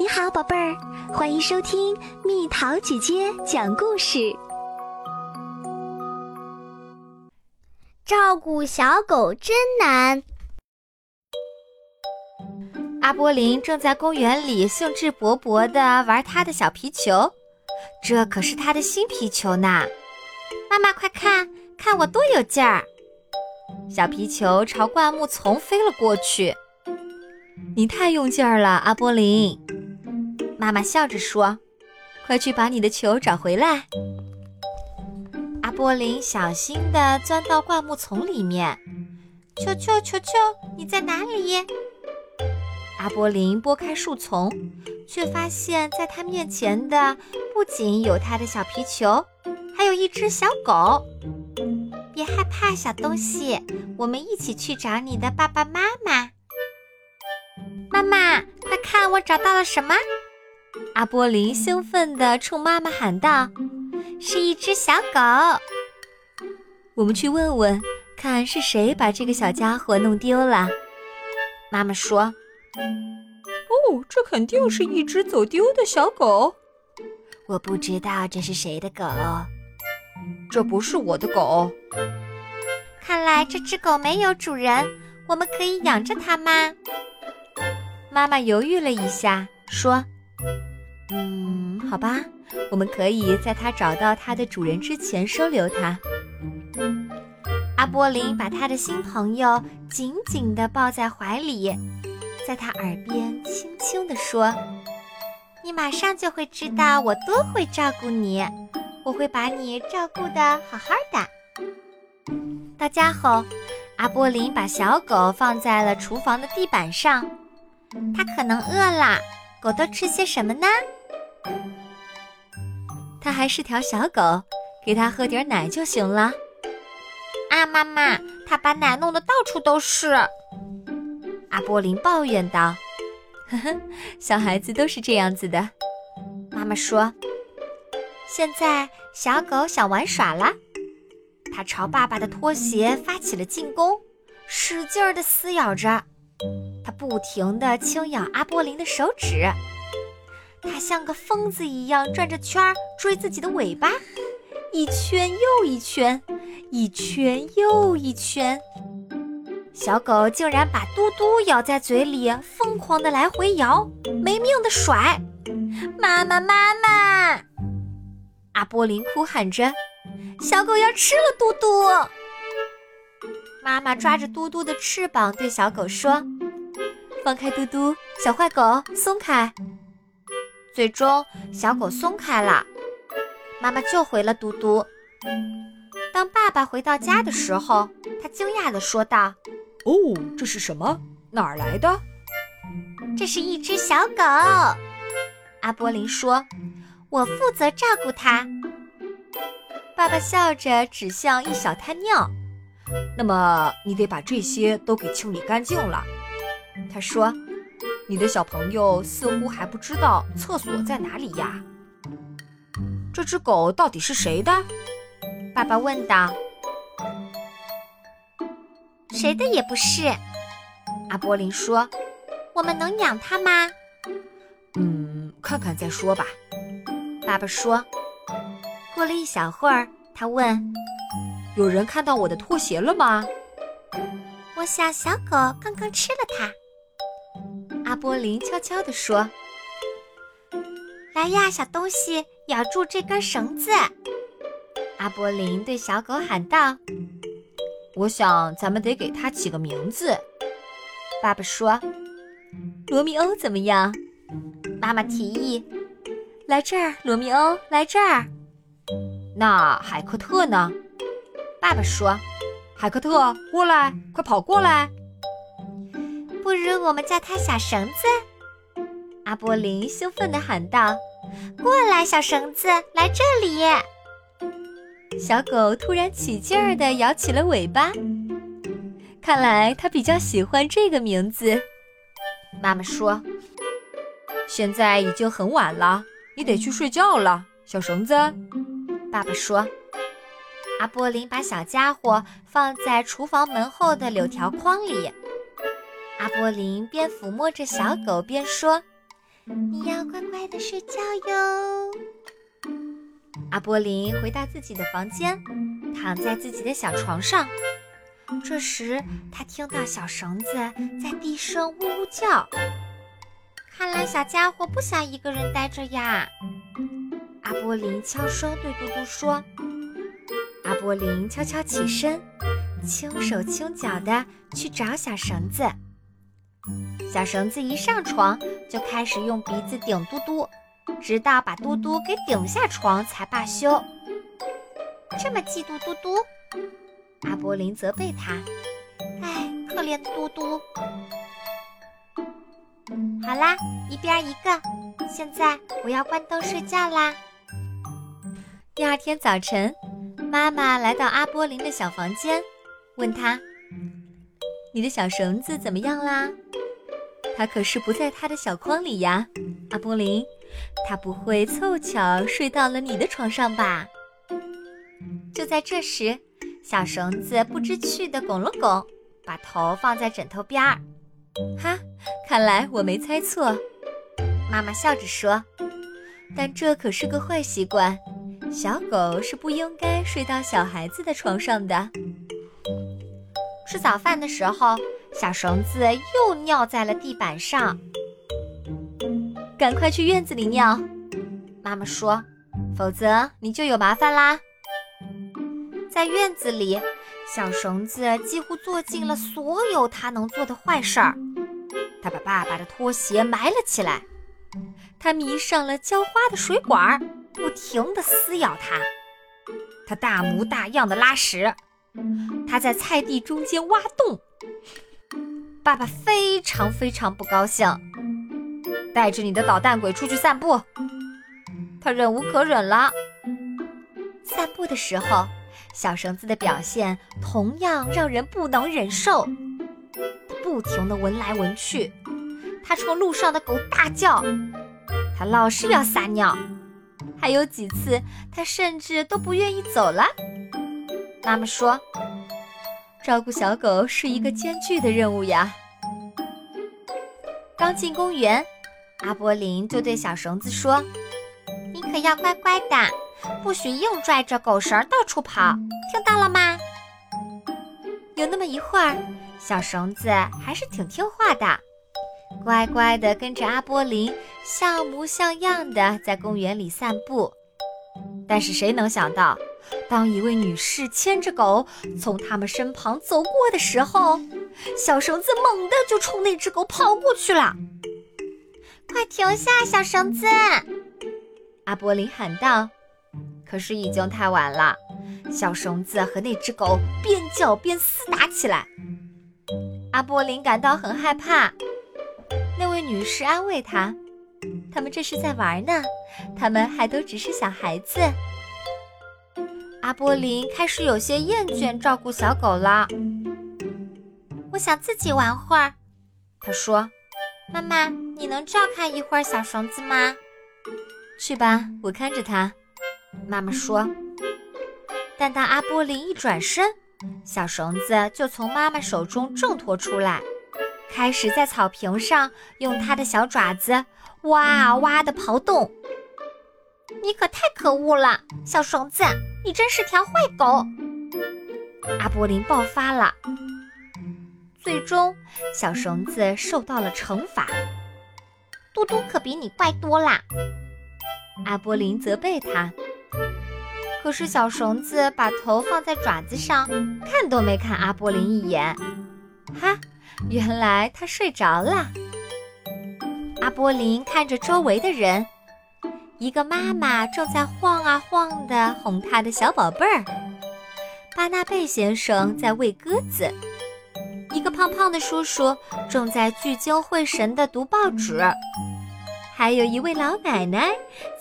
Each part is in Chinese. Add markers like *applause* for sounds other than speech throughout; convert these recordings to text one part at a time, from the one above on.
你好，宝贝儿，欢迎收听蜜桃姐姐讲故事。照顾小狗真难。阿波林正在公园里兴致勃勃地玩他的小皮球，这可是他的新皮球呢！妈妈，快看看我多有劲儿！小皮球朝灌木丛飞了过去。你太用劲儿了，阿波林。妈妈笑着说：“快去把你的球找回来。”阿波林小心地钻到灌木丛里面，“球球球球，你在哪里？”阿波林拨开树丛，却发现在他面前的不仅有他的小皮球，还有一只小狗。别害怕，小东西，我们一起去找你的爸爸妈妈。妈妈，快看，我找到了什么？阿波林兴奋地冲妈妈喊道：“是一只小狗！我们去问问，看是谁把这个小家伙弄丢了。”妈妈说：“哦，这肯定是一只走丢的小狗。我不知道这是谁的狗，这不是我的狗。看来这只狗没有主人，我们可以养着它吗？”妈妈犹豫了一下，说。嗯，好吧，我们可以在它找到它的主人之前收留它。阿波林把他的新朋友紧紧地抱在怀里，在他耳边轻轻地说：“你马上就会知道我多会照顾你，我会把你照顾得好好的。”到家后，阿波林把小狗放在了厨房的地板上，它可能饿了。狗都吃些什么呢？它还是条小狗，给它喝点奶就行了。啊，妈妈，它把奶弄得到处都是。阿波林抱怨道：“呵呵，小孩子都是这样子的。”妈妈说：“现在小狗想玩耍了，它朝爸爸的拖鞋发起了进攻，使劲儿地撕咬着。”它不停地轻咬阿波林的手指，它像个疯子一样转着圈儿追自己的尾巴，一圈又一圈，一圈又一圈。小狗竟然把嘟嘟咬在嘴里，疯狂的来回摇，没命的甩。妈妈，妈妈！阿波林哭喊着：“小狗要吃了嘟嘟！”妈妈抓着嘟嘟的翅膀，对小狗说：“放开嘟嘟，小坏狗，松开。”最终，小狗松开了，妈妈救回了嘟嘟。当爸爸回到家的时候，他惊讶地说道：“哦，这是什么？哪儿来的？”“这是一只小狗。”阿波林说，“我负责照顾它。”爸爸笑着指向一小滩尿。那么你得把这些都给清理干净了，他说：“你的小朋友似乎还不知道厕所在哪里呀？这只狗到底是谁的？”爸爸问道。“谁的也不是。”阿波林说。“我们能养它吗？”“嗯，看看再说吧。”爸爸说。过了一小会儿，他问。有人看到我的拖鞋了吗？我想小狗刚刚吃了它。阿波林悄悄地说：“来呀，小东西，咬住这根绳子。”阿波林对小狗喊道：“我想咱们得给它起个名字。”爸爸说：“罗密欧怎么样？”妈妈提议：“来这儿，罗密欧，来这儿。”那海克特呢？爸爸说：“海克特，过来，快跑过来！不如我们叫它小绳子。”阿波林兴奋地喊道：“过来，小绳子，来这里！”小狗突然起劲儿地摇起了尾巴，看来它比较喜欢这个名字。妈妈说：“现在已经很晚了，你得去睡觉了，小绳子。”爸爸说。阿波林把小家伙放在厨房门后的柳条筐里。阿波林边抚摸着小狗边说：“你要乖乖的睡觉哟。阿波林回到自己的房间，躺在自己的小床上。这时，他听到小绳子在地上呜呜叫。看来小家伙不想一个人待着呀。阿波林悄声对嘟嘟说。阿波林悄悄起身，轻手轻脚地去找小绳子。小绳子一上床，就开始用鼻子顶嘟嘟，直到把嘟嘟给顶下床才罢休。这么嫉妒嘟嘟，阿波林责备他：“哎，可怜的嘟嘟。”好啦，一边一个。现在我要关灯睡觉啦。第二天早晨，妈妈来到阿波林的小房间，问他：“你的小绳子怎么样啦？”它可是不在他的小筐里呀，阿波林，它不会凑巧睡到了你的床上吧？就在这时，小绳子不知趣地拱了拱，把头放在枕头边儿。哈，看来我没猜错，妈妈笑着说。但这可是个坏习惯，小狗是不应该睡到小孩子的床上的。吃早饭的时候。小绳子又尿在了地板上，赶快去院子里尿。妈妈说：“否则你就有麻烦啦。”在院子里，小绳子几乎做尽了所有它能做的坏事儿。他把爸爸的拖鞋埋了起来，他迷上了浇花的水管，不停地撕咬它。他大模大样的拉屎，他在菜地中间挖洞。爸爸非常非常不高兴，带着你的捣蛋鬼出去散步。他忍无可忍了。散步的时候，小绳子的表现同样让人不能忍受。不停地闻来闻去，他冲路上的狗大叫，他老是要撒尿，还有几次他甚至都不愿意走了。妈妈说。照顾小狗是一个艰巨的任务呀。刚进公园，阿波林就对小绳子说：“你可要乖乖的，不许硬拽着狗绳到处跑，听到了吗？”有那么一会儿，小绳子还是挺听话的，乖乖的跟着阿波林像模像样的在公园里散步。但是谁能想到？当一位女士牵着狗从他们身旁走过的时候，小绳子猛地就冲那只狗跑过去了。快停下，小绳子！阿波林喊道。可是已经太晚了，小绳子和那只狗边叫边厮打起来。阿波林感到很害怕。那位女士安慰他：“他们这是在玩呢，他们还都只是小孩子。”阿波林开始有些厌倦照顾小狗了。我想自己玩会儿，他说：“妈妈，你能照看一会儿小绳子吗？”去吧，我看着它。妈妈说。但当阿波林一转身，小绳子就从妈妈手中挣脱出来，开始在草坪上用它的小爪子哇哇的刨洞。你可太可恶了，小绳子！你真是条坏狗！阿波林爆发了。最终，小绳子受到了惩罚。嘟嘟可比你乖多啦！阿波林责备他。可是小绳子把头放在爪子上，看都没看阿波林一眼。哈，原来他睡着了。阿波林看着周围的人。一个妈妈正在晃啊晃地哄她的小宝贝儿，巴纳贝先生在喂鸽子，一个胖胖的叔叔正在聚精会神地读报纸，还有一位老奶奶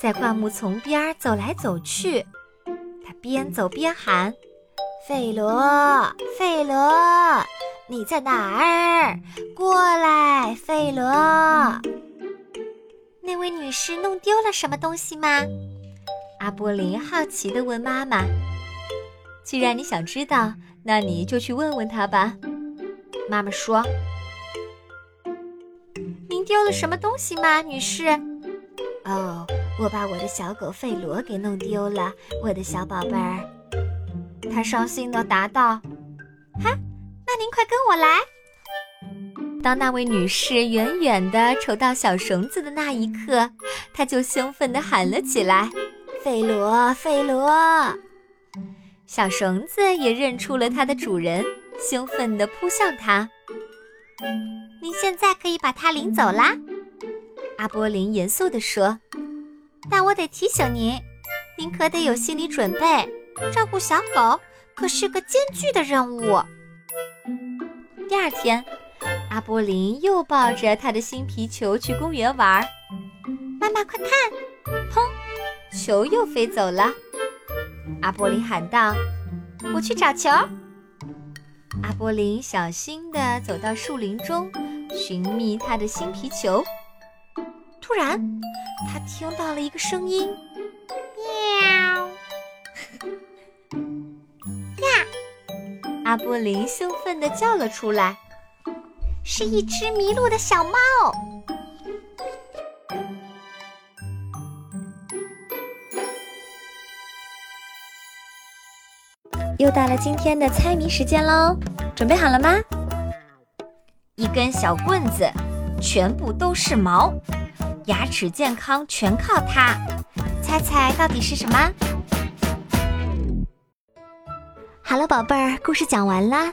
在灌木丛边走来走去，她边走边喊：“费罗，费罗，你在哪儿？过来，费罗。”那位女士弄丢了什么东西吗？阿波林好奇地问妈妈。既然你想知道，那你就去问问她吧。妈妈说：“您丢了什么东西吗，女士？哦，我把我的小狗费罗给弄丢了，我的小宝贝儿。他伤心地答道：“哈，那您快跟我来。”当那位女士远远地瞅到小绳子的那一刻，她就兴奋地喊了起来：“费罗，费罗！”小绳子也认出了它的主人，兴奋地扑向它。您现在可以把它领走啦，阿波林严肃地说。但我得提醒您，您可得有心理准备，照顾小狗可是个艰巨的任务。第二天，阿波林又抱着他的新皮球去公园玩。妈妈，快看！砰，球又飞走了。阿波林喊道：“我去找球。”阿波林小心地走到树林中，寻觅他的新皮球。突然，他听到了一个声音：“喵！” *laughs* 呀！阿波林兴奋地叫了出来：“是一只迷路的小猫。”又到了今天的猜谜时间喽，准备好了吗？一根小棍子，全部都是毛，牙齿健康全靠它。猜猜到底是什么？好了，宝贝儿，故事讲完啦。